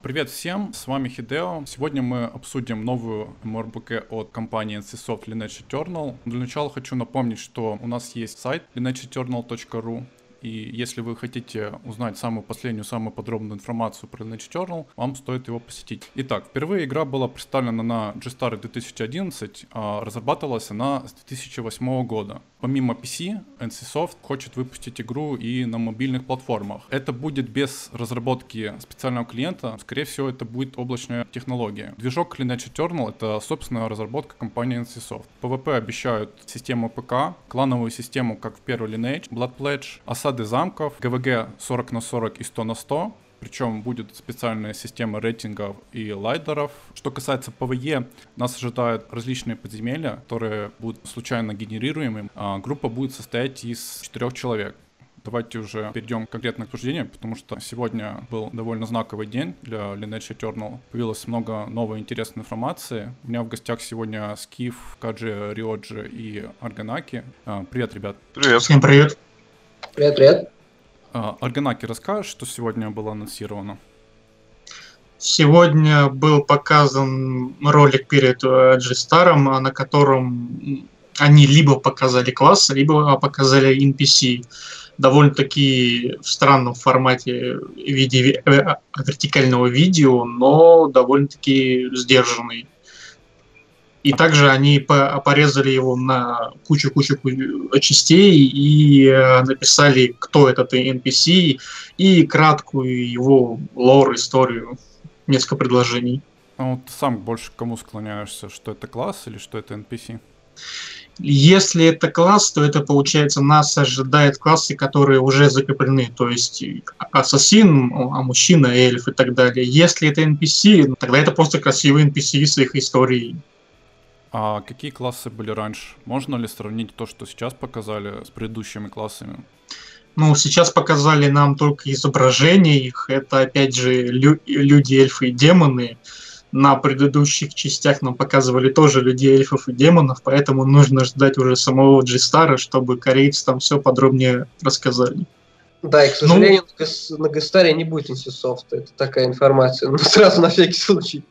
Привет всем, с вами Хидео. Сегодня мы обсудим новую MRBK от компании NCSoft Lineage Eternal. Для начала хочу напомнить, что у нас есть сайт lineageeternal.ru, и если вы хотите узнать самую последнюю, самую подробную информацию про Lineage Journal, вам стоит его посетить. Итак, впервые игра была представлена на G-Star 2011, а разрабатывалась она с 2008 года. Помимо PC, NCSoft хочет выпустить игру и на мобильных платформах. Это будет без разработки специального клиента, скорее всего это будет облачная технология. Движок Lineage Eternal это собственная разработка компании NCSoft. PvP обещают систему ПК, клановую систему, как в первой Lineage, Blood Pledge, осады замков, ГВГ 40 на 40 и 100 на 100, причем будет специальная система рейтингов и ладдеров. Что касается ПВЕ, нас ожидают различные подземелья, которые будут случайно генерируемыми. А группа будет состоять из четырех человек. Давайте уже перейдем к конкретному обсуждению, потому что сегодня был довольно знаковый день для Lineage Eternal. Появилось много новой интересной информации. У меня в гостях сегодня Скиф, Каджи, Риоджи и Арганаки. А, привет, ребят. Привет. Всем привет. Привет, привет. А, Арганаки, расскажешь, что сегодня было анонсировано? Сегодня был показан ролик перед G-Star, на котором они либо показали класс, либо показали NPC. Довольно-таки в странном формате в виде э, вертикального видео, но довольно-таки сдержанный. И также они порезали его на кучу-кучу частей и э, написали, кто этот NPC, и краткую его лор, историю, несколько предложений. А вот сам больше к кому склоняешься, что это класс или что это NPC? Если это класс, то это получается нас ожидает классы, которые уже закреплены, то есть ассасин, а мужчина, эльф и так далее. Если это NPC, тогда это просто красивые NPC с их историей. А какие классы были раньше? Можно ли сравнить то, что сейчас показали, с предыдущими классами? Ну, сейчас показали нам только изображение их. Это, опять же, лю- люди, эльфы и демоны. На предыдущих частях нам показывали тоже людей, эльфов и демонов, поэтому нужно ждать уже самого Джистара, чтобы корейцы там все подробнее рассказали. Да, и, к ну, сожалению, ну, на Гастаре не будет инсисофта. Это такая информация. Ну, сразу на всякий случай.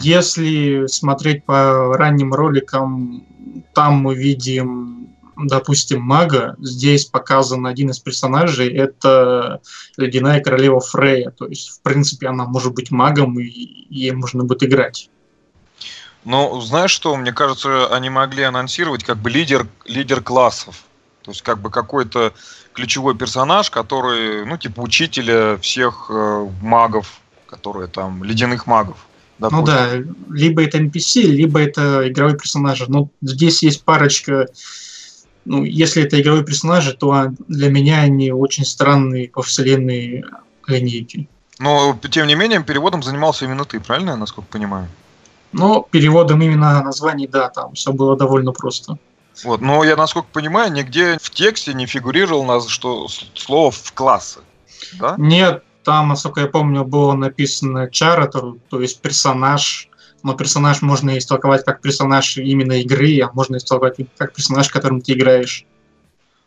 Если смотреть по ранним роликам, там мы видим, допустим, мага. Здесь показан один из персонажей. Это Ледяная Королева Фрея. То есть, в принципе, она может быть магом, и ей можно будет играть. Ну, знаешь что, мне кажется, они могли анонсировать как бы лидер, лидер классов. То есть как бы какой-то ключевой персонаж, который, ну, типа учителя всех э, магов, которые там, ледяных магов. Допустим. Ну да, либо это NPC, либо это игровой персонаж. Но здесь есть парочка, ну, если это игровые персонажи, то для меня они очень странные по вселенной линейки. Но, тем не менее, переводом занимался именно ты, правильно, насколько понимаю? Ну, переводом именно названий, да, там все было довольно просто. Вот, но я, насколько понимаю, нигде в тексте не фигурировало нас, что слово в классы. Да? Нет, там, насколько я помню, было написано чаратор, то есть персонаж. Но персонаж можно истолковать как персонаж именно игры, а можно истолковать как персонаж, которым ты играешь.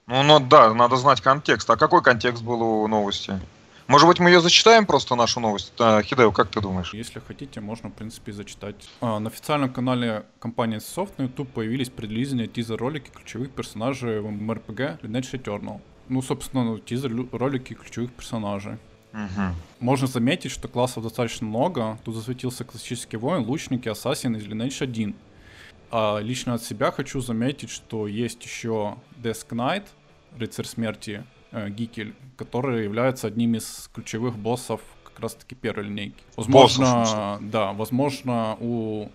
Ну, ну да, надо знать контекст. А какой контекст был у новости? Может быть, мы ее зачитаем просто, нашу новость? А, Хидео, как ты думаешь? Если хотите, можно, в принципе, зачитать. А, на официальном канале компании Soft на YouTube появились предлизанные тизер-ролики ключевых персонажей в MMORPG Lineage Eternal. Ну, собственно, ну, тизер-ролики ключевых персонажей. Угу. Можно заметить, что классов достаточно много. Тут засветился классический воин, лучники, ассасин из Lineage 1. А лично от себя хочу заметить, что есть еще Desk Knight, рыцарь смерти, э, Гикель, который является одним из ключевых боссов как раз-таки первой линейки. Возможно, Боссов, да, возможно, у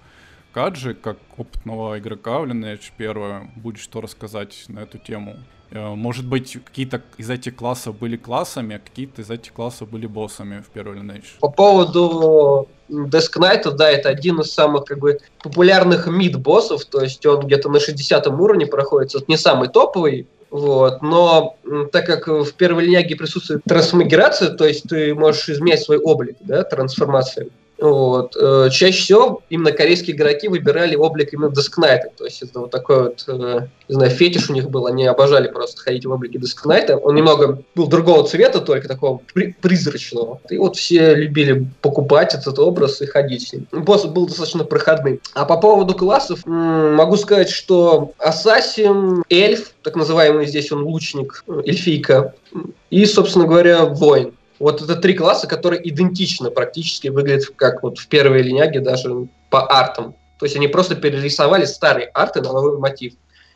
Каджи, как опытного игрока в Lineage 1, будет что рассказать на эту тему. Э, может быть, какие-то из этих классов были классами, а какие-то из этих классов были боссами в первой Lineage. По поводу Desk Knight, да, это один из самых как бы популярных мид-боссов, то есть он где-то на 60 уровне проходит, это не самый топовый, вот. Но так как в первой линейке присутствует трансмагерация, то есть ты можешь изменять свой облик, да, трансформацию, Вот. Э, чаще всего именно корейские игроки выбирали облик именно Дескнайта. То есть это вот такой вот, э, не знаю, фетиш у них был. Они обожали просто ходить в облике Дескнайта. Он немного был другого цвета, только такого при- призрачного. И вот все любили покупать этот образ и ходить с ним. Босс был достаточно проходным. А по поводу классов, могу сказать, что Ассасин, Эльф, так называемый здесь он лучник, эльфийка, и, собственно говоря, воин. Вот это три класса, которые идентично практически выглядят как вот в первой линяге даже по артам. То есть они просто перерисовали старые арты на новый мотив.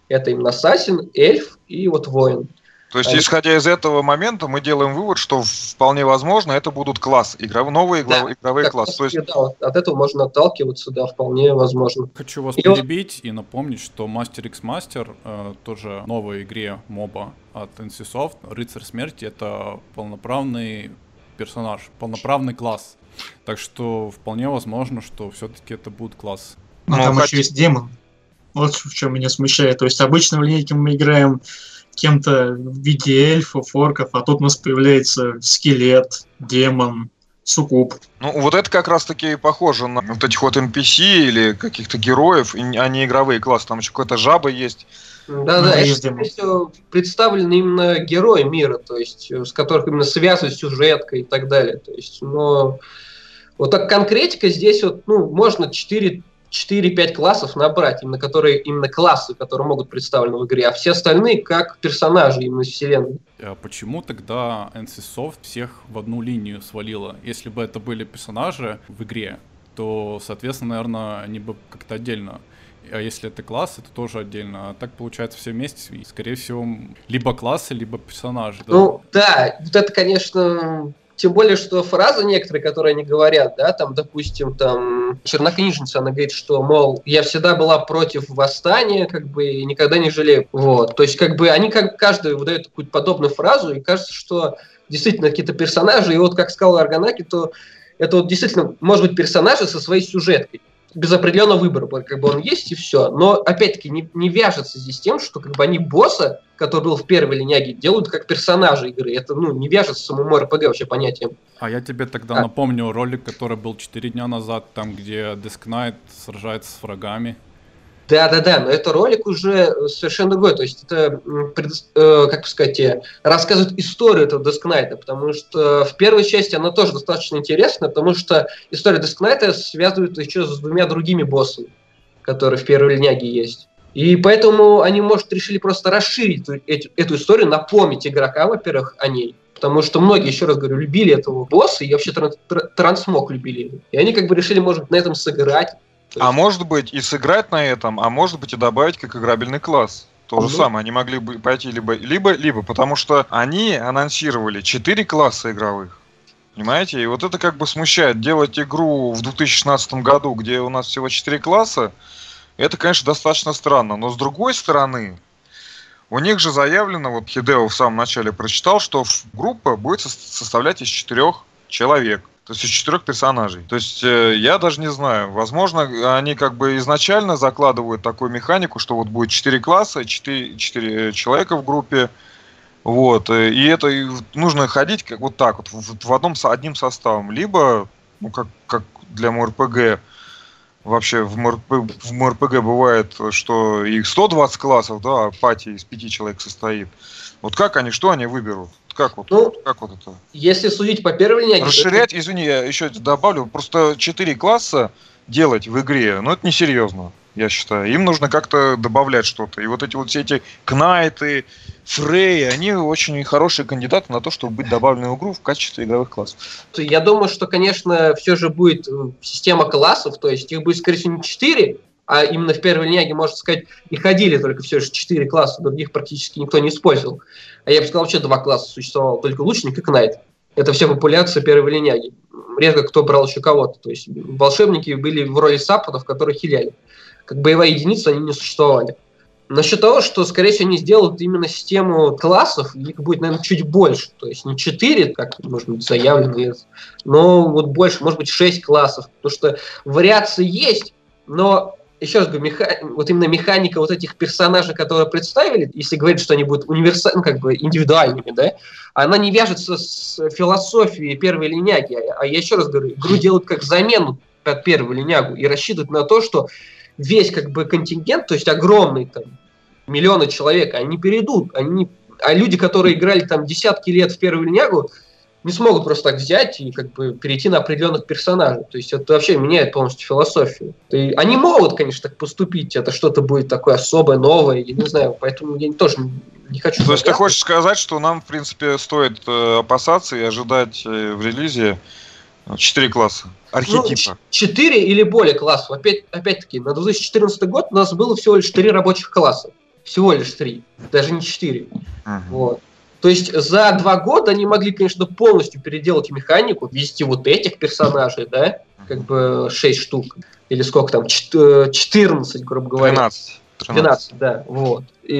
Это именно Ассасин, Эльф и вот Воин. То есть, исходя из этого момента, мы делаем вывод, что вполне возможно это будут класс, игров, новые да, игровые классы. То есть... да, от этого можно отталкиваться, да, вполне возможно. Хочу вас и перебить вот... и напомнить, что Master X Master, э, тоже новой игре моба от NCSoft, Рыцарь Смерти, это полноправный персонаж, полноправный класс. Так что вполне возможно, что все-таки это будет класс. Но ну, там хоть... еще есть демон. Вот в чем меня смущает. То есть обычно в линейке мы играем кем-то в виде эльфов, орков, а тут у нас появляется скелет, демон, суккуб. Ну, вот это как раз-таки похоже на вот этих вот NPC или каких-то героев, а не игровые классы. Там еще какая-то жаба есть. Да, ну, да, это все представлены именно герои мира, то есть э, с которых именно связывают сюжетка и так далее. То есть, но вот так конкретика здесь вот, ну, можно 4 4-5 классов набрать, именно которые именно классы, которые могут представлены в игре, а все остальные как персонажи именно вселенной. А почему тогда NCSoft всех в одну линию свалила? Если бы это были персонажи в игре, то, соответственно, наверное, они бы как-то отдельно а если это классы, то тоже отдельно. А так получается все вместе, и, скорее всего, либо классы, либо персонажи. Да? Ну да, вот это, конечно, тем более, что фразы некоторые, которые они говорят, да, там, допустим, там, чернокнижница, она говорит, что, мол, я всегда была против восстания, как бы, и никогда не жалею. Вот. То есть, как бы, они как каждый выдает какую-то подобную фразу, и кажется, что действительно какие-то персонажи, и вот, как сказал Арганаки, то это вот действительно может быть персонажи со своей сюжеткой без определенного выбора, как бы он есть и все. Но опять-таки не, не вяжется здесь тем, что как бы они босса, который был в первой линяге, делают как персонажи игры. Это ну не вяжется с самому РПГ вообще понятием. А я тебе тогда а. напомню ролик, который был 4 дня назад, там где Knight сражается с врагами. Да, да, да, но это ролик уже совершенно другой. То есть это, э, как сказать, э, рассказывает историю этого Дескнайта, потому что в первой части она тоже достаточно интересна, потому что история Дескнайта связывает еще с двумя другими боссами, которые в первой линяге есть. И поэтому они, может, решили просто расширить эту, эту историю, напомнить игрока, во-первых, о ней. Потому что многие, еще раз говорю, любили этого босса, и вообще трансмог любили. И они как бы решили, может, на этом сыграть, а может быть и сыграть на этом, а может быть и добавить как играбельный класс. То же самое, они могли бы пойти либо, либо, либо, потому что они анонсировали 4 класса игровых. Понимаете? И вот это как бы смущает. Делать игру в 2016 году, где у нас всего 4 класса, это, конечно, достаточно странно. Но с другой стороны, у них же заявлено, вот Хидео в самом начале прочитал, что группа будет составлять из четырех человек. То есть из четырех персонажей. То есть э, я даже не знаю. Возможно, они как бы изначально закладывают такую механику, что вот будет четыре класса, четыре, четыре человека в группе. Вот. Э, и это нужно ходить как вот так вот, в, одном одним составом. Либо, ну, как, как для МРПГ, вообще в, МРП, в МРПГ бывает, что их 120 классов, да, а пати из пяти человек состоит. Вот как они, что они выберут? Как вот, ну, как вот это? Если судить по первой линейке... Расширять, то... извини, я еще добавлю, просто 4 класса делать в игре, ну это несерьезно, я считаю. Им нужно как-то добавлять что-то. И вот эти вот все эти Кнайты, Фрей, они очень хорошие кандидаты на то, чтобы быть добавлены в игру в качестве игровых классов. Я думаю, что, конечно, все же будет система классов, то есть их будет, скорее всего, не 4, а именно в первой линейке, можно сказать, и ходили только все же 4 класса, других практически никто не использовал. А я бы сказал, вообще два класса существовало, только лучник и кнайт. Это вся популяция первой линяги. Редко кто брал еще кого-то. То есть волшебники были в роли саппортов, которые хиляли. Как боевая единица они не существовали. Насчет того, что, скорее всего, они сделают именно систему классов, их будет, наверное, чуть больше. То есть не 4, как, может быть, заявлено, но вот больше, может быть, 6 классов. Потому что вариации есть, но еще раз говорю, меха... вот именно механика вот этих персонажей, которые представили, если говорить, что они будут универсальными, ну, как бы индивидуальными, да, она не вяжется с философией первой линяги. А я еще раз говорю, игру делают как замену под первую линягу и рассчитывают на то, что весь как бы контингент, то есть огромный там миллионы человек, они перейдут, они а люди, которые играли там десятки лет в первую линягу, не смогут просто так взять и как бы перейти на определенных персонажей. То есть это вообще меняет полностью философию. И они могут, конечно, так поступить. Это что-то будет такое особое, новое, я не знаю. Поэтому я тоже не хочу... То есть ты хочешь сказать, что нам, в принципе, стоит э, опасаться и ожидать э, в релизе четыре класса? Архетипа. Ну, четыре или более классов. Опять, опять-таки, на 2014 год у нас было всего лишь три рабочих класса. Всего лишь три. Даже не четыре. Uh-huh. Вот. То есть за два года они могли, конечно, полностью переделать механику, ввести вот этих персонажей, да, как бы 6 штук, или сколько там, 14, грубо говоря. 13. 13, 12, да, вот. И,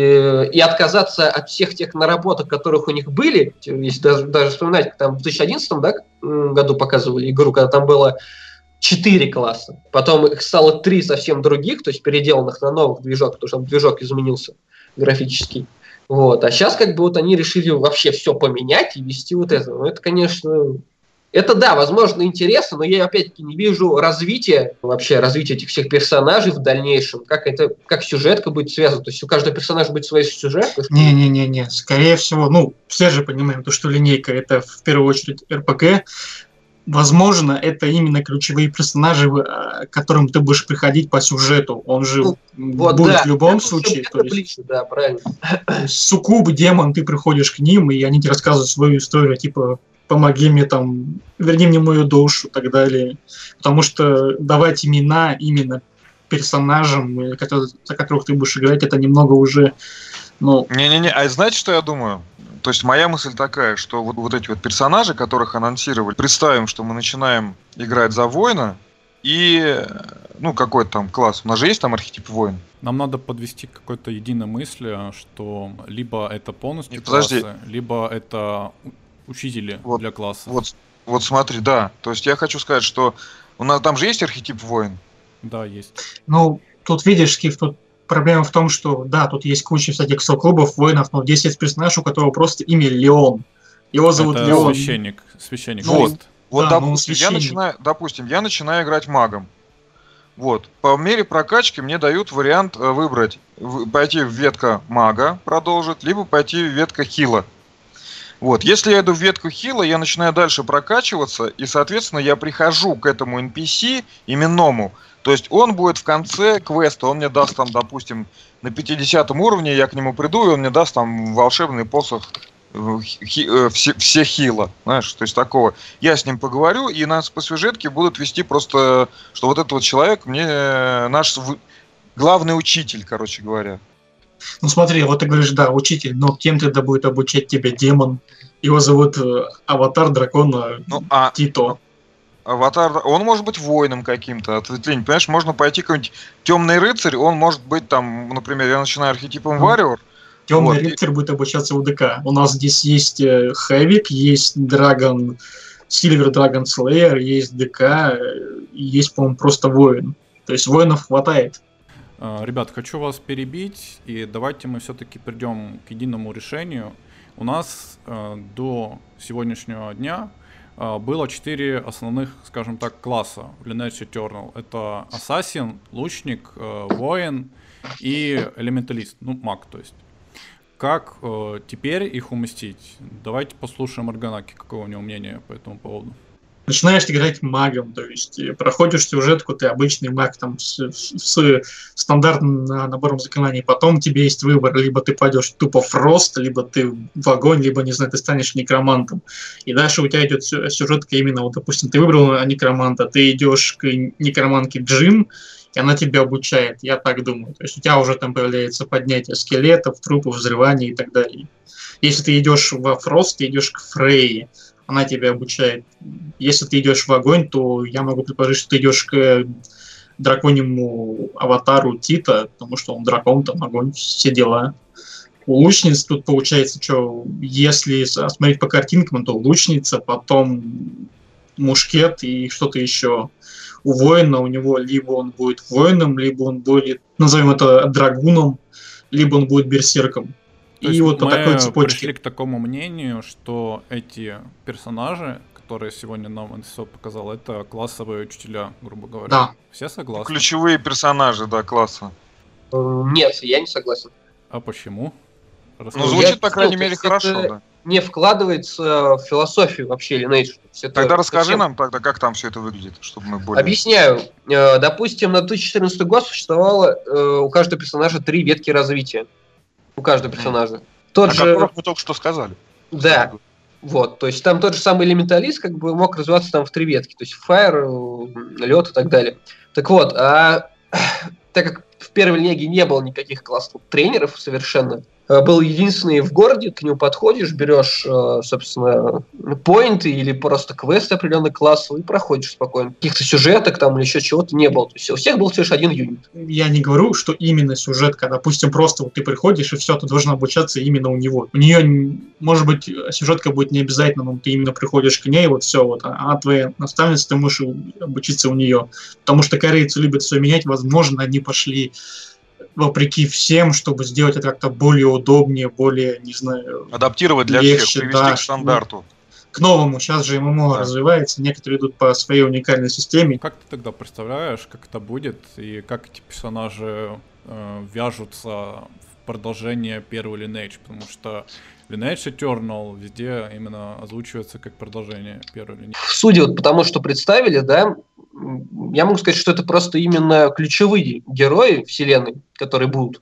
и отказаться от всех тех наработок, которых у них были, если даже, даже вспоминать, там в 2011 да, году показывали игру, когда там было 4 класса, потом их стало 3 совсем других, то есть переделанных на новых движок, потому что там движок изменился графический. Вот. А сейчас как бы вот они решили вообще все поменять и вести вот это. Ну, это, конечно, это да, возможно, интересно, но я опять-таки не вижу развития, вообще развития этих всех персонажей в дальнейшем. Как это, как сюжетка будет связана? То есть у каждого персонажа будет своя сюжетка? Не-не-не-не, скорее всего, ну, все же понимаем, то, что линейка это в первую очередь РПГ, Возможно, это именно ключевые персонажи, к которым ты будешь приходить по сюжету. Он же ну, вот, будет да. в любом это случае. То есть, ближе, да, правильно. Суккуб, демон, ты приходишь к ним, и они тебе рассказывают свою историю, типа, помоги мне там, верни мне мою душу и так далее. Потому что давать имена именно персонажам, за которых ты будешь играть, это немного уже, ну... Не-не-не, а знаете, что я думаю? То есть моя мысль такая, что вот, вот эти вот персонажи, которых анонсировали, представим, что мы начинаем играть за воина, и, ну, какой там класс. У нас же есть там архетип воин. Нам надо подвести к какой-то единой мысли, что либо это полностью Нет, классы, подожди. либо это учители вот, для класса. Вот, вот смотри, да. То есть я хочу сказать, что у нас там же есть архетип воин. Да, есть. Ну, тут видишь, Скиф, тут проблема в том, что, да, тут есть куча всяких клубов воинов, но здесь есть персонаж, у которого просто имя Леон. Его зовут Это Леон. священник. Священник. Вот. Вот, да, допустим, я начинаю, допустим, я начинаю играть магом. Вот. По мере прокачки мне дают вариант э, выбрать, пойти в ветка мага продолжить, либо пойти в ветка хила. Вот. Если я иду в ветку хила, я начинаю дальше прокачиваться, и, соответственно, я прихожу к этому NPC именному, то есть он будет в конце квеста, он мне даст там, допустим, на 50 уровне я к нему приду, и он мне даст там волшебный посох э, хи, э, все, все хила, знаешь, то есть такого. Я с ним поговорю, и нас по сюжетке будут вести просто, что вот этот вот человек мне э, наш главный учитель, короче говоря. Ну смотри, вот ты говоришь, да, учитель, но кем тогда будет обучать тебя демон? Его зовут Аватар Дракона ну, а, Тито. Аватар, он может быть воином каким-то, ответвление. Понимаешь, можно пойти какой-нибудь темный рыцарь, он может быть там, например, я начинаю архетипом Warrior. Темный вот. рыцарь будет обучаться в ДК. У нас здесь есть Хэвик, есть Драгон, Сильвер Драгон Слеер, есть ДК, есть, по-моему, просто воин. То есть воинов хватает. А, ребят, хочу вас перебить, и давайте мы все-таки придем к единому решению. У нас э, до сегодняшнего дня а, было четыре основных, скажем так, класса в Lineage Eternal. Это Ассасин, Лучник, Воин и Элементалист, ну, маг, то есть. Как теперь их уместить? Давайте послушаем Арганаки, какое у него мнение по этому поводу начинаешь играть магом, то есть э, проходишь сюжетку, ты обычный маг там с, с стандартным набором заклинаний, потом тебе есть выбор, либо ты пойдешь тупо в рост, либо ты в огонь, либо, не знаю, ты станешь некромантом. И дальше у тебя идет сюжетка именно, вот, допустим, ты выбрал некроманта, ты идешь к некроманке Джим, и она тебя обучает, я так думаю. То есть у тебя уже там появляется поднятие скелетов, трупов, взрывания и так далее. Если ты идешь во Фрост, ты идешь к Фрейе она тебя обучает. Если ты идешь в огонь, то я могу предположить, что ты идешь к драконьему аватару Тита, потому что он дракон, там огонь, все дела. У лучниц тут получается, что если смотреть по картинкам, то лучница, потом мушкет и что-то еще. у воина у него либо он будет воином, либо он будет, назовем это, драгуном, либо он будет берсерком. То и есть вот по мы такой цепочке. пришли к такому мнению, что эти персонажи, которые сегодня нам НСО показал, это классовые учителя, грубо говоря. Да. Все согласны? Ключевые персонажи, да, класса. Э, Нет, я не согласен. А почему? Ну, звучит, по объяснил, крайней мере, хорошо, это- да. Не вкладывается в философию вообще Lineage. Это Тогда расскажи совсем- нам тогда, как там все это выглядит, чтобы мы более... Объясняю. Э, Допустим, на 2014 год существовало э, у каждого персонажа три ветки развития. У каждого персонажа. Тот О же, которых мы только что сказали. да, вот, то есть там тот же самый элементалист как бы мог развиваться там в три ветки, то есть fire, лед и так далее. Так вот, а так как в первой лиге не было никаких классных тренеров совершенно, э, был единственный в городе, к нему подходишь, берешь, э, собственно, поинты или просто квесты определенный класс и проходишь спокойно. Каких-то сюжеток там или еще чего-то не было. То есть у всех был всего лишь один юнит. Я не говорю, что именно сюжетка. Допустим, просто вот ты приходишь, и все, ты должен обучаться именно у него. У нее, может быть, сюжетка будет не обязательно, но ты именно приходишь к ней, вот все, вот, а она твоя наставница, ты можешь обучиться у нее. Потому что корейцы любят все менять, возможно, они пошли вопреки всем, чтобы сделать это как-то более удобнее, более, не знаю, Адаптировать для Легче, всех, привести да, к стандарту. к новому. Сейчас же ММО Да. развивается, некоторые идут по своей уникальной системе. Как ты тогда представляешь, как это будет и как эти персонажи э, вяжутся в продолжение первого Lineage? Потому что Lineage Eternal везде именно озвучивается как продолжение первого Lineage. Судя вот по тому, что представили, да, я могу сказать, что это просто именно ключевые герои вселенной, которые будут.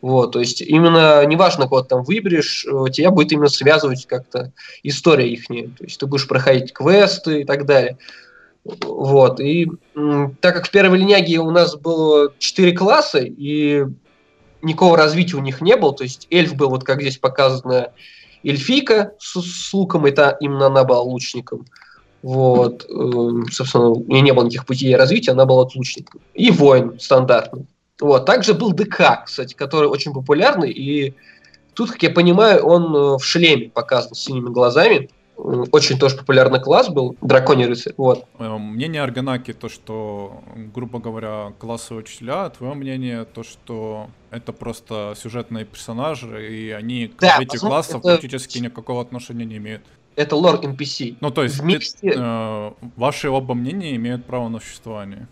Вот, то есть именно неважно, кого ты там выберешь, э, тебя будет именно связывать как-то история их. То есть ты будешь проходить квесты и так далее. Вот, и так как в первой линяге у нас было четыре класса, и никакого развития у них не было, то есть эльф был, вот как здесь показано, эльфийка с, с луком, это именно она была лучником. Вот, эм, собственно, у нее не было никаких путей развития, она была лучником. И воин стандартный. Вот, также был ДК, кстати, который очень популярный, и тут, как я понимаю, он э, в шлеме показан с синими глазами. Очень тоже популярный класс был, драконий рыцарь. Вот. Э, Мнение Арганаки то, что, грубо говоря, классовые учителя, а твое мнение то, что это просто сюжетные персонажи, и они к Да, развитию классов это- практически никакого отношения не имеют. Это лор NPC. Ну, то есть, Вместе- э, ваши оба мнения имеют право на существование.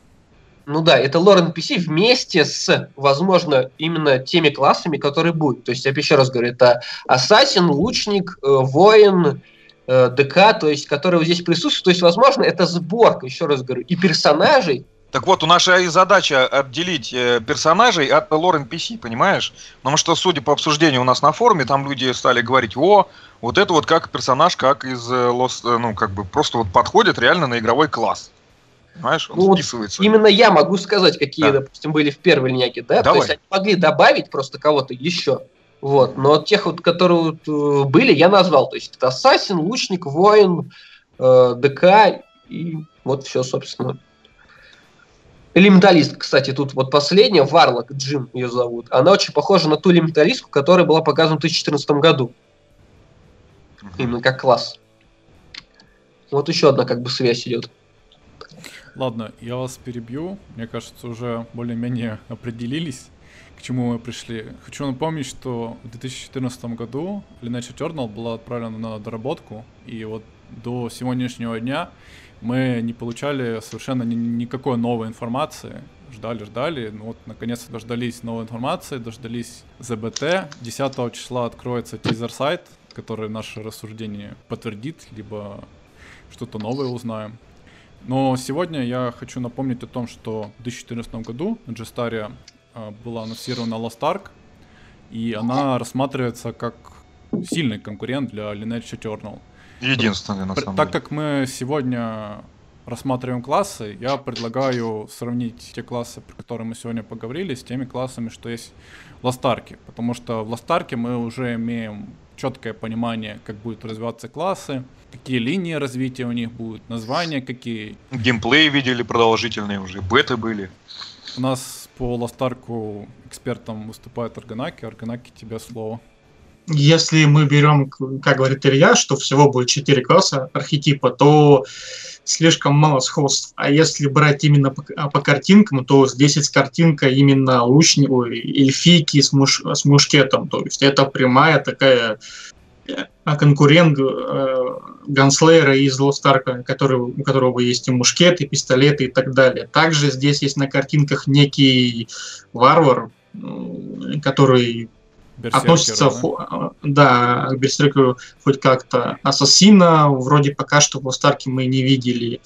Ну да, это лор NPC вместе с, возможно, именно теми классами, которые будут. То есть, я еще раз говорю, это ассасин, лучник, э, воин, э, ДК, то есть, которые вот здесь присутствуют. То есть, возможно, это сборка, еще раз говорю, и персонажей. Так вот, у наша и задача отделить э, персонажей от лор NPC, понимаешь? Потому что, судя по обсуждению у нас на форуме, там люди стали говорить, о, вот это вот как персонаж, как из э, Lost, ну, как бы просто вот подходит реально на игровой класс. Понимаешь, он Ну, вот вписывается. Именно я могу сказать, какие, Да. допустим, были в первой линейке, да? Давай. То есть, они могли добавить просто кого-то еще. Вот. Но тех, вот, которые вот, э, были, я назвал. То есть, это ассасин, лучник, воин, э, ДК и вот все, собственно. Элементалист, кстати, тут вот последняя, Варлок, Джим ее зовут. Она очень похожа на ту элементалистку, которая была показана в 2014 году. Именно как класс. Вот еще одна как бы связь идет. Ладно, я вас перебью. Мне кажется, уже более-менее определились, к чему мы пришли. Хочу напомнить, что в 2014 году Lineage Eternal была отправлена на доработку, и вот до сегодняшнего дня мы не получали совершенно ни- никакой новой информации. Ждали, ждали, ну вот наконец-то дождались новой информации, дождались ЗБТ. 10 числа откроется тизер-сайт, который наше рассуждение подтвердит, либо что-то новое узнаем. Но сегодня я хочу напомнить о том, что в 2014 году на была анонсирована Lost Ark, и она рассматривается как сильный конкурент для Lineage Eternal. Единственный, на самом Так деле. как мы сегодня рассматриваем классы, я предлагаю сравнить те классы, про которые мы сегодня поговорили, с теми классами, что есть в Ластарке. Потому что в Ластарке мы уже имеем четкое понимание, как будут развиваться классы, какие линии развития у них будут, названия какие. Геймплей видели продолжительные уже, беты были. У нас по Ластарку экспертом выступает Арганаки. Арганаки, тебе слово. если мы берем, как говорит Илья, что всего будет 4 класса архетипа, то слишком мало сходств. А если брать именно по, по картинкам, то здесь есть картинка именно лучника, эльфийки с, муш, с мушкетом. То есть это прямая такая конкурент э, Ганслейера из Лостарка, который, у которого есть и мушкеты, и пистолеты и так далее. Также здесь есть на картинках некий варвар, который относится да? да, к Берсеркеру хоть как-то. Ассасина вроде пока что в Старке мы не видели.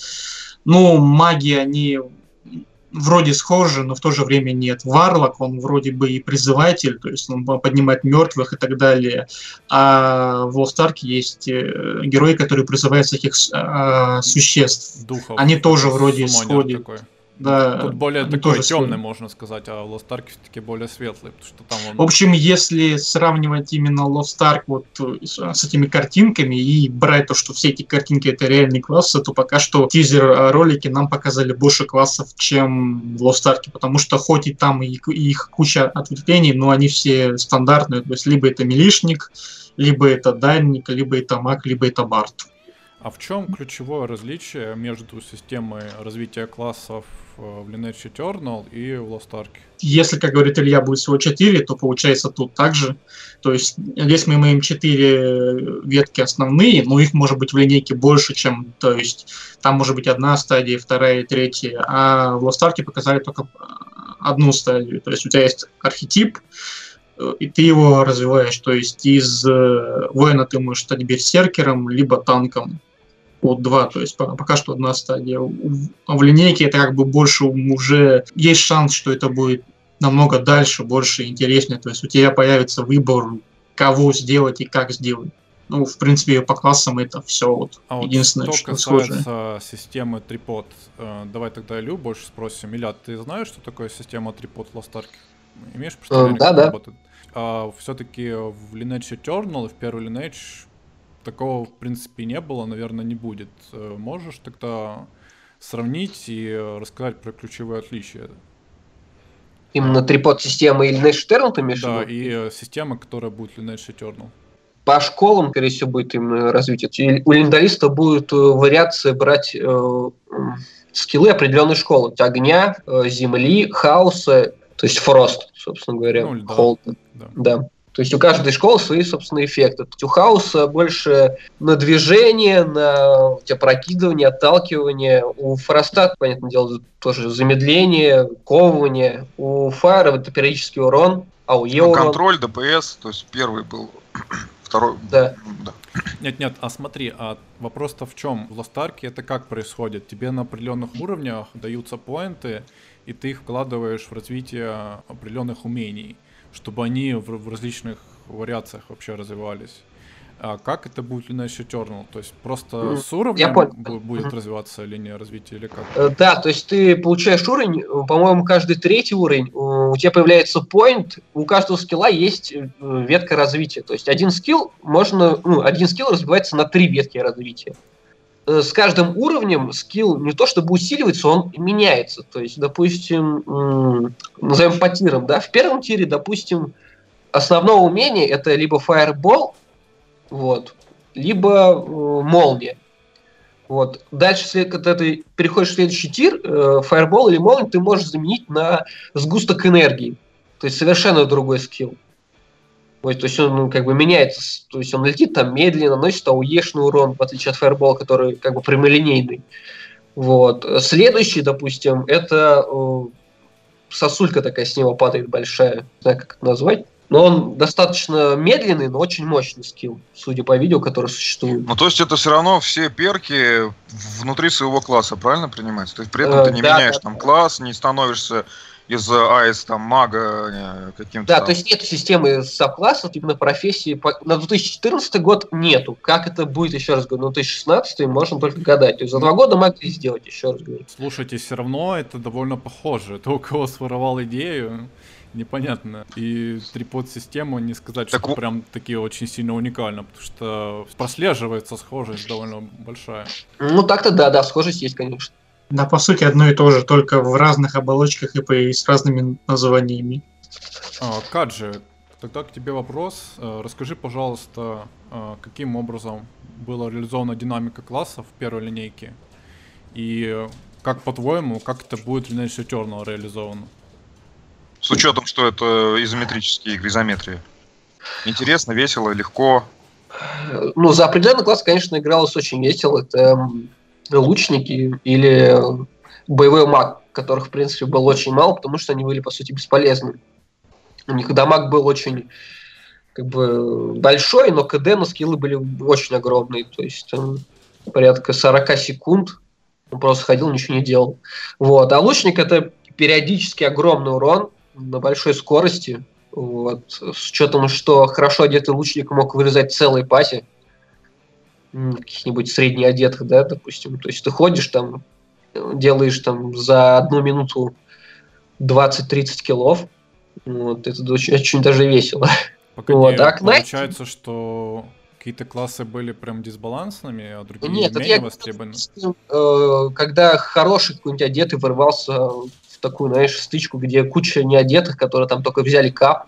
Ну, маги, они вроде схожи, но в то же время нет. Варлок, он вроде бы и призыватель, то есть он поднимает мертвых и так далее. А в Лостарке есть э, герои, которые призывают всяких э, существ. Духов. Они тоже вроде сходят. Такой. Да, Тут более такой темный, можно сказать, а Lost Ark все-таки более светлый, потому что там он... В общем, если сравнивать именно Lost Ark вот с, с этими картинками и брать то, что все эти картинки это реальные классы, то пока что тизер-ролики нам показали больше классов, чем в Lost Ark, потому что хоть и там и, их куча ответвлений, но они все стандартные, то есть либо это милишник, либо это дальник, либо это маг, либо это бард. А в чем ключевое различие между системой развития классов э, в Lineage Eternal и в Lost Ark? Если, как говорит Илья, будет всего 4, то получается тут также. То есть здесь мы имеем 4 ветки основные, но их может быть в линейке больше, чем... То есть там может быть одна стадия, вторая, третья. А в Lost Ark показали только одну стадию. То есть у тебя есть архетип, и ты его развиваешь. То есть из э, воина ты можешь стать берсеркером, либо танком от 2, то есть пока что одна стадия. А в линейке это как бы больше уже есть шанс, что это будет намного дальше, больше, интереснее. То есть у тебя появится выбор, кого сделать и как сделать. Ну, в принципе, по классам это все вот а единственное, вот что касается схожее. системы трипод, э, давай тогда Илю больше спросим. Илья, ты знаешь, что такое система трипод в Lost Ark? Имеешь представление, uh, да, да. работает? А все-таки в Lineage Eternal и в первый Lineage такого, в принципе, не было, наверное, не будет. Э, можешь тогда сравнить и рассказать про ключевые отличия? Именно трипод системы или Lineage Eternal ты имеешь Да, и э, система, которая будет Lineage Eternal. По школам, скорее всего, будет именно развитие. У линдалиста будет э, вариация брать э, скиллы определенной школы. Огня, земли, хаоса, то есть фрост, собственно говоря. Ну, холод. Да. да. То есть у каждой школы свои собственные эффекты. У Хауса больше на движение, на тебя прокидывание, отталкивание. У Фроста, понятное дело, тоже замедление, ковывание. У Фаера это периодический урон, а у Е ну, Контроль, ДПС, то есть первый был, второй... Да. да. Нет, нет, а смотри, а вопрос-то в чем? В Лостарке это как происходит? Тебе на определенных уровнях даются поинты, и ты их вкладываешь в развитие определенных умений чтобы они в, в различных вариациях вообще развивались. А как это будет Lineage Eternal? То есть просто с уровнем будет mm-hmm. развиваться линия развития или как? Э, да, то есть ты получаешь уровень, по-моему, каждый третий уровень, у тебя появляется point, у каждого скилла есть э, ветка развития. То есть один скилл можно, ну, один скилл разбивается на три ветки развития. Э, с каждым уровнем скилл не то чтобы усиливается, он меняется. То есть, допустим, назовем по тирам, да, в первом тире, допустим, основное умение это либо Fireball, вот, либо э, молния. Вот. Дальше, когда ты переходишь в следующий тир, э, Fireball или молнию ты можешь заменить на сгусток энергии. То есть совершенно другой скилл. Ой, то есть он ну, как бы меняется, то есть он летит там медленно, наносит ауешный урон, в отличие от фаербола, который как бы прямолинейный. Вот. Следующий, допустим, это э, сосулька такая с него падает большая, не знаю, как это назвать. Но он достаточно медленный, но очень мощный скилл, судя по видео, которое существует. Ну, то есть это все равно все перки внутри своего класса, правильно принимается? То есть при этом э, ты не да, меняешь да, там да. класс, не становишься из АЭС там мага э, каким-то. Да, там... то есть нет системы сабклассов, именно профессии на 2014 год нету. Как это будет, еще раз говорю, на 2016 можно только гадать. То есть за два года могли сделать, еще раз говорю. Слушайте, все равно это довольно похоже. Это у кого своровал идею, непонятно. И трипод-систему не сказать, так что у... прям такие очень сильно уникально, потому что прослеживается схожесть довольно большая. Ну так-то да, да, схожесть есть, конечно. Да, по сути, одно и то же, только в разных оболочках и с разными названиями. А, Каджи, тогда к тебе вопрос. Э, расскажи, пожалуйста, э, каким образом была реализована динамика классов в первой линейке и как по-твоему, как это будет в Lineage Eternal реализовано? С учетом, что это изометрические игры, изометрия. Интересно, весело, легко. Ну, за определенный класс, конечно, игралось очень весело. Это лучники или боевой маг, которых, в принципе, было очень мало, потому что они были, по сути, бесполезны. У них дамаг был очень как бы большой, но КД на скиллы были очень огромные. То есть там, порядка 40 секунд он просто ходил, ничего не делал. Вот. А лучник это периодически огромный урон на большой скорости. Вот. С учетом, что хорошо одетый лучник мог вырезать целые пати каких-нибудь средне одетых, да, допустим. То есть ты ходишь там, делаешь там за одну минуту 20-30 килов. Вот, это очень, очень даже весело. Погоди, вот, а получается, что какие-то классы были прям дисбалансными, а другие Нет, менее я, востребованы? Э, когда хороший какой-нибудь одетый ворвался в такую, знаешь, стычку, где куча неодетых, которые там только взяли кап,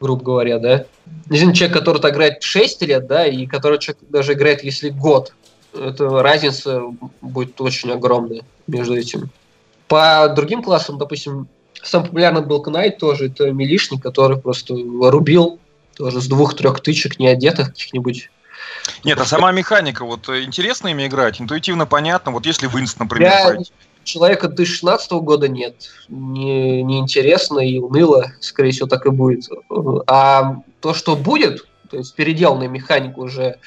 грубо говоря, да. Один человек, который -то играет 6 лет, да, и который человек даже играет, если год, это разница будет очень огромная между этим. По другим классам, допустим, самый популярный был Knight тоже, это милишник, который просто рубил тоже с двух-трех тычек не одетых каких-нибудь нет, а сама механика, вот интересно ими играть, интуитивно понятно, вот если Винс, например, Я пойти. Человека 2016 года нет, не, не интересно и уныло, скорее всего, так и будет. А то, что будет, то есть переделанная механика уже э,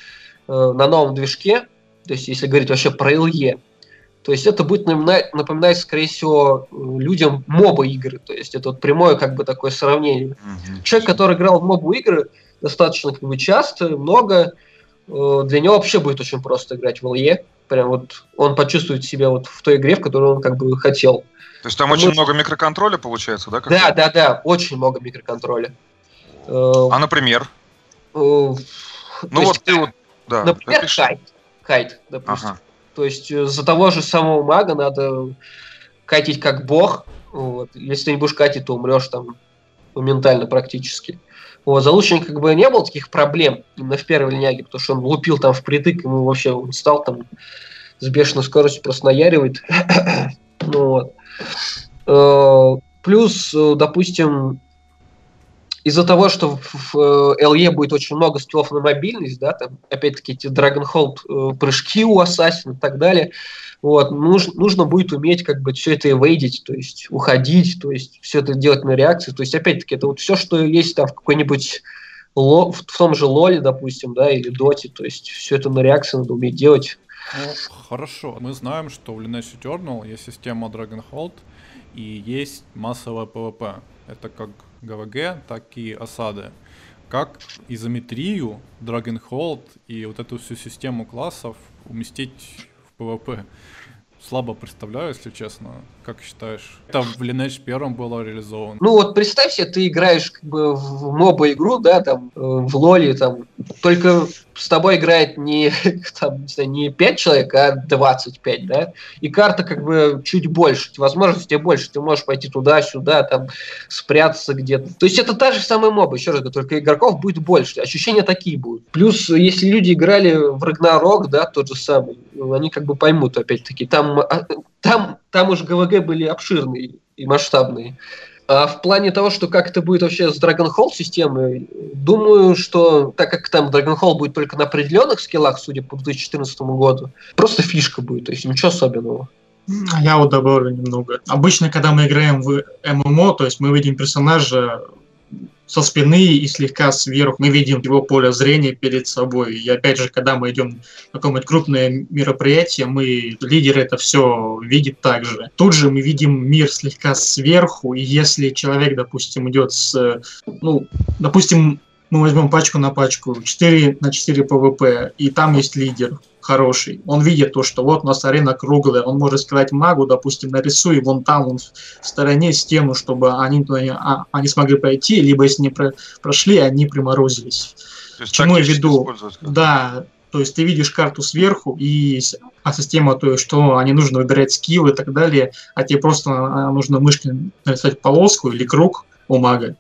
на новом движке, то есть если говорить вообще про LE, то есть это будет напоминать, напоминать, скорее всего, людям моба игры. То есть это вот прямое как бы такое сравнение. Mm-hmm. Человек, который играл в мобу игры достаточно как бы часто, много, э, для него вообще будет очень просто играть в ЛЕ. Прям вот он почувствует себя вот в той игре, в которой он как бы хотел. То есть там Потому очень много микроконтроля получается, да? Да, да, да, очень много микроконтроля. А, например? Э, ну вот ты вот, да. Например, кайт. Кайт, допустим. Ага. То есть э, за того же самого мага надо катить как бог. Вот. Если ты не будешь катить, то умрешь там моментально практически. Вот, за лучника как бы не было таких проблем именно в первой линяге, потому что он лупил там впритык, ему вообще он стал там с бешеной скоростью просто наяривает. ну, вот. Э, плюс, э, допустим, из-за того, что в, в LE будет очень много скиллов на мобильность, да, там, опять-таки, эти Dragonhold э, прыжки у Assassin и так далее, вот, нужно, нужно будет уметь как бы все это эвейдить, то есть уходить, то есть все это делать на реакции, то есть, опять-таки, это вот все, что есть там в какой-нибудь в, в том же лоле, допустим, да, или доте, то есть все это на реакции надо уметь делать. Ну, хорошо. Мы знаем, что в Lineage Eternal есть система Dragonhold и есть массовое PvP. Это как ГВГ, так и осады. Как изометрию, Dragonhold и вот эту всю систему классов уместить в PvP? Слабо представляю, если честно. Как считаешь? Это в Lineage первом было реализовано. Ну вот представь себе, ты играешь как бы в моба игру, да, там, э, в лоле, там, только с тобой играет не, там, не, знаю, не 5 человек, а 25, да, и карта как бы чуть больше, возможностей больше, ты можешь пойти туда-сюда, там, спрятаться где-то. То есть это та же самая моба, еще раз говорю, только игроков будет больше, ощущения такие будут. Плюс, если люди играли в Рагнарок, да, тот же самый, они как бы поймут, опять-таки, там, а, там, там уже ГВГ были обширные и масштабные. А в плане того, что как это будет вообще с Dragonhold системой, думаю, что так как там Dragonhold будет только на определенных скиллах, судя по 2014 году, просто фишка будет, то есть ничего особенного. Я вот добавлю немного. Обычно, когда мы играем в ММО, то есть мы видим персонажа со спины и слегка сверху. Мы видим его поле зрения перед собой. И опять же, когда мы идем на какое-нибудь крупное мероприятие, мы, лидер это все видит так же. Тут же мы видим мир слегка сверху, и если человек, допустим, идет с, ну, допустим, мы возьмем пачку на пачку, 4 на 4 ПВП, и там есть лидер хороший. Он видит то, что вот у нас арена круглая, он может сказать магу, допустим, нарисуй вон там, вон в стороне стену, чтобы они туда а, они смогли пройти, либо если не про, прошли, они приморозились. Чему я веду? Да, то есть ты видишь карту сверху, и а система, то есть, что они нужно выбирать скиллы и так далее, а тебе просто а, нужно мышкой нарисовать полоску или круг у мага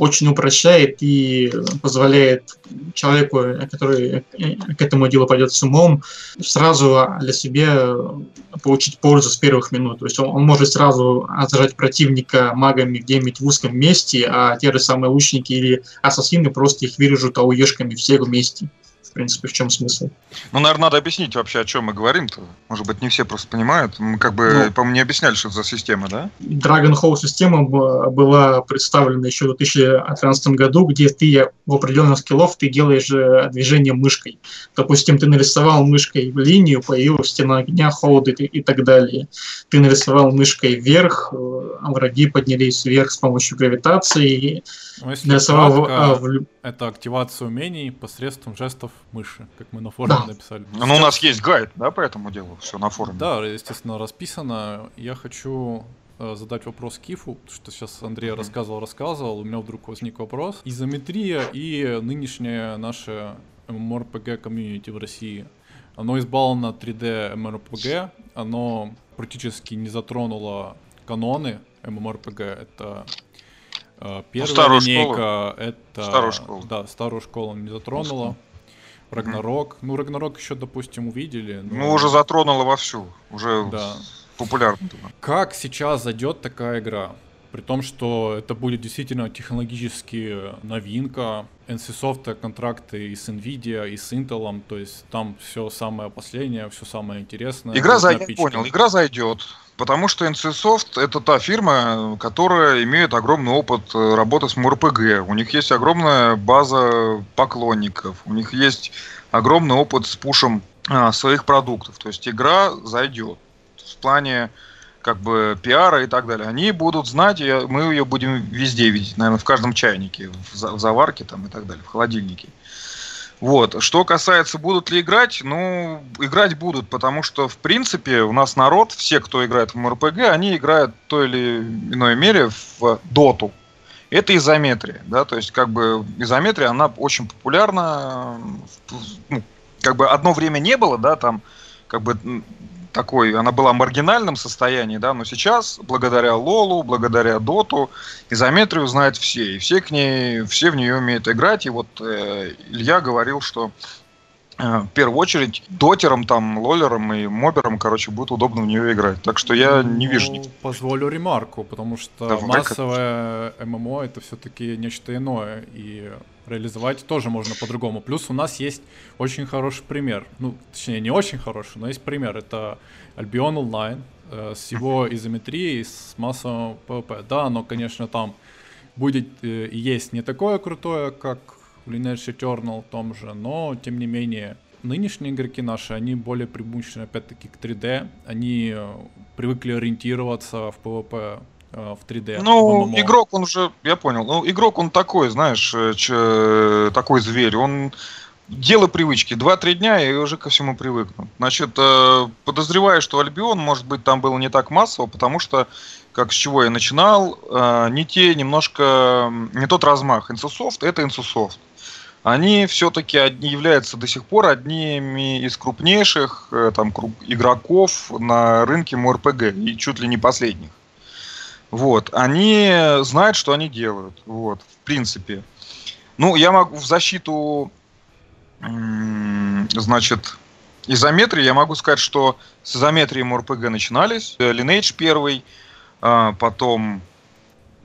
очень упрощает и позволяет человеку, который к этому делу пойдет с умом, сразу для себя получить пользу с первых минут. То есть он, может сразу отражать противника магами где-нибудь в узком месте, а те же самые лучники или ассасины просто их вырежут ауешками все вместе в принципе, в чем смысл. Ну, наверное, надо объяснить вообще, о чем мы говорим-то. Может быть, не все просто понимают. Мы как бы, ну, по-моему, не объясняли, что это за система, да? Dragon Hall система была представлена еще в 2013 году, где ты в определенных скиллов ты делаешь э, движение мышкой. Допустим, ты нарисовал мышкой линию, появилась стена огня, холода и, и так далее. Ты нарисовал мышкой вверх, а враги поднялись вверх с помощью гравитации. Ну, нарисовал кратко, в... это активация умений посредством жестов мыши, как мы на форуме да. написали. Ну, Сейчас... у нас есть гайд, да, по этому делу, все на форуме. Да, естественно, расписано. Я хочу э, задать вопрос Кифу, что сейчас Андрей mm-hmm. рассказывал, рассказывал, у меня вдруг возник вопрос. Изометрия и нынешнее наше MMORPG комьюнити в России, оно избаловано 3D MMORPG, оно практически не затронуло каноны MMORPG, это первая ну, линейка, школу. это... Старую школу. Да, старую школу не затронула. Рагнарок. Mm-hmm. Ну, Рагнарок еще, допустим, увидели. Но... Ну, уже затронула вовсю. Уже да. популярно. Как сейчас зайдет такая игра? При том, что это будет действительно технологически новинка. NCSoft контракты и с Nvidia, и с Intel, то есть там все самое последнее, все самое интересное. Игра зайдет, понял, игра зайдет. Потому что NCSoft это та фирма, которая имеет огромный опыт э, работы с МРПГ. У них есть огромная база поклонников. У них есть огромный опыт с пушем а, своих продуктов. То есть игра зайдет. В плане как бы пиара и так далее. Они будут знать, и мы ее будем везде видеть, наверное, в каждом чайнике, в заварке там и так далее, в холодильнике. Вот. Что касается, будут ли играть, ну, играть будут, потому что, в принципе, у нас народ, все, кто играет в МРПГ, они играют в той или иной мере в доту. Это изометрия, да, то есть, как бы, изометрия, она очень популярна, ну, как бы, одно время не было, да, там, как бы, такой, она была в маргинальном состоянии, да, но сейчас, благодаря Лолу, благодаря Доту, изометрию знают все, и все к ней, все в нее умеют играть, и вот э, Илья говорил, что в первую очередь дотерам, там, лолерам и моберам, короче, будет удобно в нее играть. Так что я не ну, вижу. Позволю ремарку, потому что да, массовое ММО это все-таки нечто иное. И реализовать тоже можно по-другому. Плюс у нас есть очень хороший пример. Ну, точнее, не очень хороший, но есть пример. Это Albion Online э, с его изометрией, с массовым PvP. Да, но, конечно, там будет э, и есть не такое крутое, как в Lineage Eternal том же, но, тем не менее, нынешние игроки наши, они более преимущественно, опять-таки, к 3D. Они э, привыкли ориентироваться в PvP Э, в 3D. Ну, в игрок он же, я понял, ну, игрок он такой, знаешь, э, ч, такой зверь, он дело привычки. Два-три дня и уже ко всему привыкну. Значит, подозреваю, что Альбион, может быть, там было не так массово, потому что, как с чего я начинал, не те, немножко, не тот размах. Insusoft это Insusoft. Они все-таки являются до сих пор одними из крупнейших там, игроков на рынке МРПГ и чуть ли не последних. Вот, они знают, что они делают, вот, в принципе. Ну, я могу в защиту, значит, изометрии, я могу сказать, что с изометрией МРПГ начинались. Lineage первый, а, потом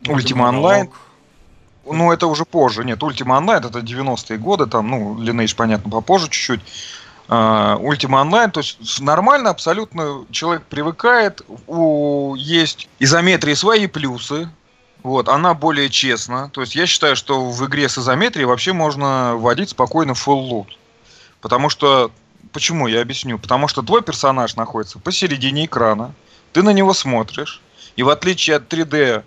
Ultima Online. Ну, это уже позже. Нет, Ultima Online это 90-е годы, там, ну, Lineage, понятно, попозже чуть-чуть. Uh, Ultima Online, то есть нормально абсолютно человек привыкает, у, есть изометрии свои плюсы, вот, она более честна, то есть я считаю, что в игре с изометрией вообще можно вводить спокойно full loot, потому что, почему, я объясню, потому что твой персонаж находится посередине экрана, ты на него смотришь, и в отличие от 3D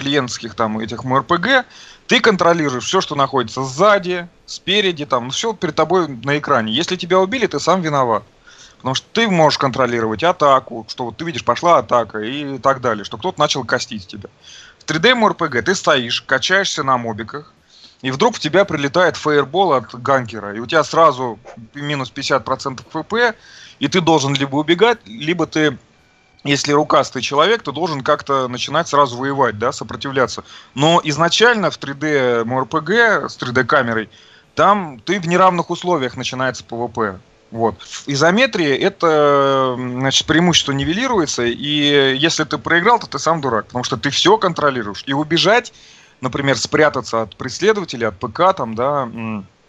клиентских там этих МРПГ, ты контролируешь все, что находится сзади, спереди, там, все перед тобой на экране. Если тебя убили, ты сам виноват. Потому что ты можешь контролировать атаку, что вот ты видишь, пошла атака и так далее, что кто-то начал костить тебя. В 3D MRPG ты стоишь, качаешься на мобиках, и вдруг в тебя прилетает фейербол от ганкера, и у тебя сразу минус 50% ФП, и ты должен либо убегать, либо ты если рукастый человек, то должен как-то начинать сразу воевать, да, сопротивляться. Но изначально в 3D MRPG с 3D-камерой, там ты в неравных условиях начинается ПВП. Вот. В изометрии это значит, преимущество нивелируется, и если ты проиграл, то ты сам дурак, потому что ты все контролируешь. И убежать, например, спрятаться от преследователя, от ПК, там, да,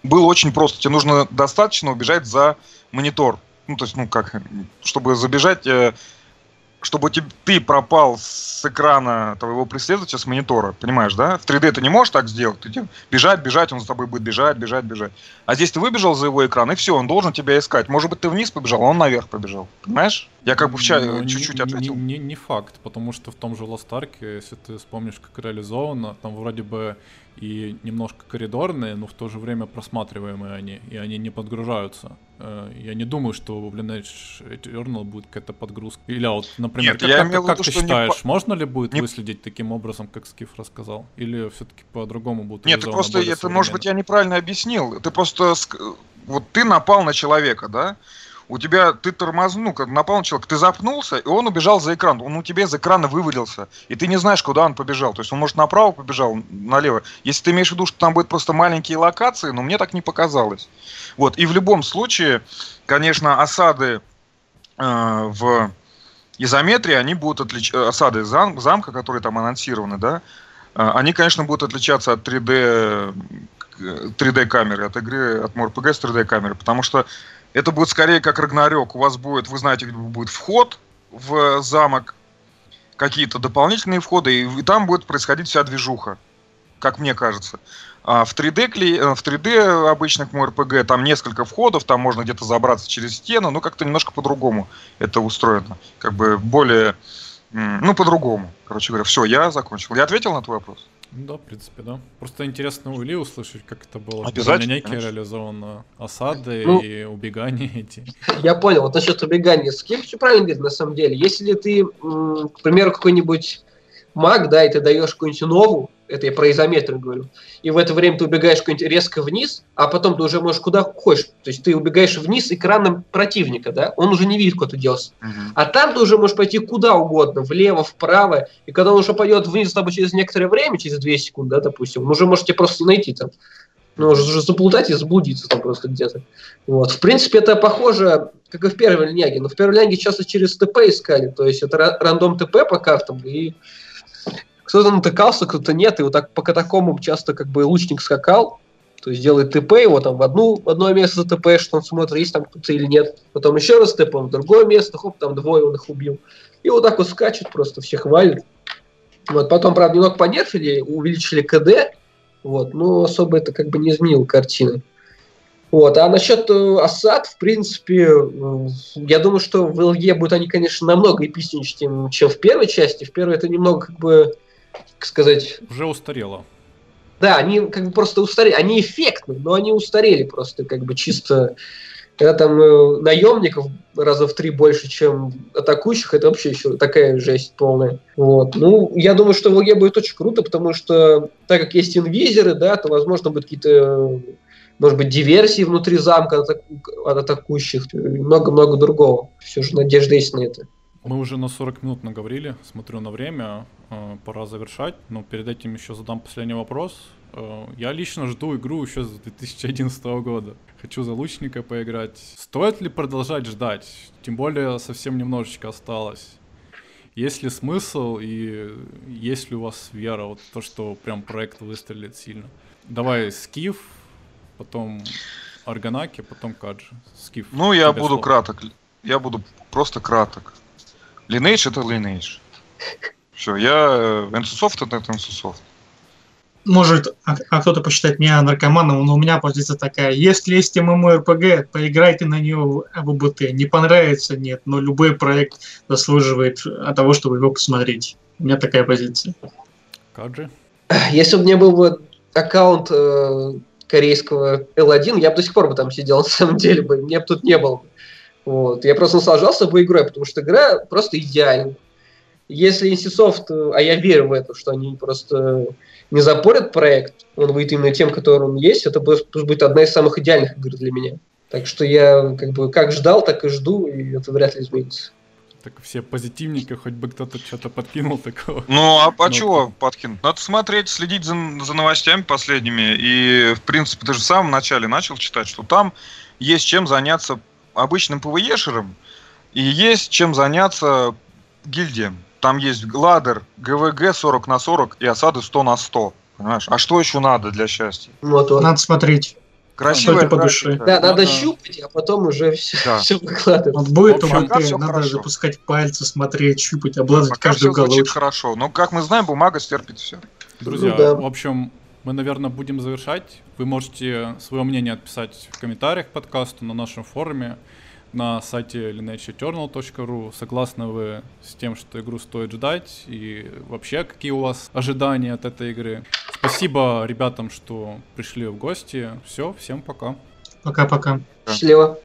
было очень просто. Тебе нужно достаточно убежать за монитор. Ну, то есть, ну, как, чтобы забежать э, чтобы ты пропал с экрана твоего преследователя, с монитора, понимаешь, да? В 3D ты не можешь так сделать. Ты бежать, бежать, он за тобой будет бежать, бежать, бежать. А здесь ты выбежал за его экран, и все, он должен тебя искать. Может быть, ты вниз побежал, а он наверх побежал. Понимаешь? Я как бы в чай ну, чуть-чуть ответил. Не, не, не факт, потому что в том же Lost Ark, если ты вспомнишь, как реализовано, там вроде бы и немножко коридорные, но в то же время просматриваемые они, и они не подгружаются. Э, я не думаю, что в Lineage Eternal будет какая-то подгрузка. Или вот, например, Нет, как, как, как виду, ты считаешь, не... можно ли будет не... выследить таким образом, как Скиф рассказал? Или все-таки по-другому будет Нет, ты просто, это, может быть, я неправильно объяснил. Ты просто, вот ты напал на человека, да? У тебя, ты тормознул, как напал на человека, ты запнулся, и он убежал за экран, он у тебя из экрана вывалился, и ты не знаешь, куда он побежал. То есть он, может, направо побежал, налево. Если ты имеешь в виду, что там будут просто маленькие локации, но мне так не показалось. Вот, и в любом случае, конечно, осады э, в изометрии, они будут отличаться, осады зам, замка, которые там анонсированы, да, э, они, конечно, будут отличаться от 3D 3D камеры, от игры от MorPG с 3D камеры, потому что это будет скорее как Рагнарёк. У вас будет, вы знаете, будет вход в замок, какие-то дополнительные входы, и там будет происходить вся движуха, как мне кажется. А в 3D, э, в 3D обычных RPG там несколько входов, там можно где-то забраться через стену, но как-то немножко по-другому это устроено. Как бы более, ну, по-другому. Короче говоря, все, я закончил. Я ответил на твой вопрос? Ну да, в принципе, да. Просто интересно у Ильи услышать, как это было. Обязательно. Линейки реализовано. Осады ну, и убегания эти. Я понял. Вот насчет убегания. С кем все правильно говорит, на самом деле. Если ты, к примеру, какой-нибудь маг, да, и ты даешь какую-нибудь новую, это я про изометрию говорю, и в это время ты убегаешь куда-нибудь резко вниз, а потом ты уже можешь куда хочешь. То есть ты убегаешь вниз экраном противника, да, он уже не видит, куда ты делся. Uh-huh. А там ты уже можешь пойти куда угодно, влево, вправо, и когда он уже пойдет вниз с тобой через некоторое время, через 2 секунды, да, допустим, он уже может тебя просто найти там. Ну, уже, уже заплутать и заблудиться там просто где-то. Вот. В принципе, это похоже, как и в первой линяге. Но в первой линяге часто через ТП искали. То есть это рандом ТП по картам, и кто-то натыкался, кто-то нет, и вот так по катакомбам часто как бы лучник скакал, то есть делает ТП, его там в, одну, в одно место ТП, что он смотрит, есть там кто-то или нет. Потом еще раз ТП, в другое место, хоп, там двое он их убил. И вот так вот скачет, просто всех валит. Вот, потом, правда, немного понерфили, увеличили КД, вот, но особо это как бы не изменило картины. Вот. А насчет э, осад, в принципе, я думаю, что в ЛЕ будут они, конечно, намного эпичнее, чем, чем в первой части. В первой это немного как бы как сказать... Уже устарело. Да, они как бы просто устарели. Они эффектны, но они устарели просто как бы чисто... Когда там э, наемников раза в три больше, чем атакующих, это вообще еще такая жесть полная. Вот. Ну, я думаю, что в ЛГ будет очень круто, потому что так как есть инвизеры, да, то, возможно, будут какие-то может быть, диверсии внутри замка от, от атакующих, много-много другого. Все же надежда есть на это. Мы уже на 40 минут наговорили, смотрю на время, э, пора завершать, но перед этим еще задам последний вопрос. Э, я лично жду игру еще с 2011 года. Хочу за лучника поиграть. Стоит ли продолжать ждать? Тем более совсем немножечко осталось. Есть ли смысл и есть ли у вас вера, вот то, что прям проект выстрелит сильно? Давай Скиф, потом Арганаки, потом Каджи. Скиф. Ну, я буду слово. краток. Я буду просто краток. Lineage это Lineage. Все, я NCSoft это NCSoft. Может, а, а кто-то посчитает меня наркоманом, но у меня позиция такая. Если есть MMORPG, поиграйте на нее в АББТ. Не понравится, нет, но любой проект заслуживает того, чтобы его посмотреть. У меня такая позиция. Как же? Если бы у меня был бы аккаунт э, корейского L1, я бы до сих пор бы там сидел, на самом деле бы, мне бы тут не было. Вот. Я просто наслаждался бы игрой, потому что игра просто идеальна. Если Инсисофт, а я верю в это, что они просто не запорят проект, он выйдет именно тем, который он есть, это будет одна из самых идеальных игр для меня. Так что я как бы как ждал, так и жду, и это вряд ли изменится. Так все позитивненько, хоть бы кто-то что-то подкинул такого. Ну, а, а Ну, чего подкинуть? Надо смотреть, следить за, за новостями последними. И, в принципе, ты же в самом начале начал читать, что там есть чем заняться обычным ПВЕшером и есть чем заняться гильдием. Там есть ладер, ГВГ 40 на 40 и осады 100 на 100. Понимаешь? А что еще надо для счастья? Вот, вот. Надо смотреть. Красивая по душе. Да, надо Надо- щупать, а потом уже все, Да. все выкладывать. Вот будет общем, УМП, всё надо хорошо. запускать пальцы, смотреть, щупать, облазать Пока каждый все уголок. хорошо. Но, как мы знаем, бумага стерпит все. Друзья, Ну да. в общем, мы, наверное, будем завершать. Вы можете свое мнение отписать в комментариях к подкасту на нашем форуме на сайте lineageeternal.ru. Согласны вы с тем, что игру стоит ждать? И вообще, какие у вас ожидания от этой игры? Спасибо ребятам, что пришли в гости. Все, всем пока. Пока-пока. Счастливо.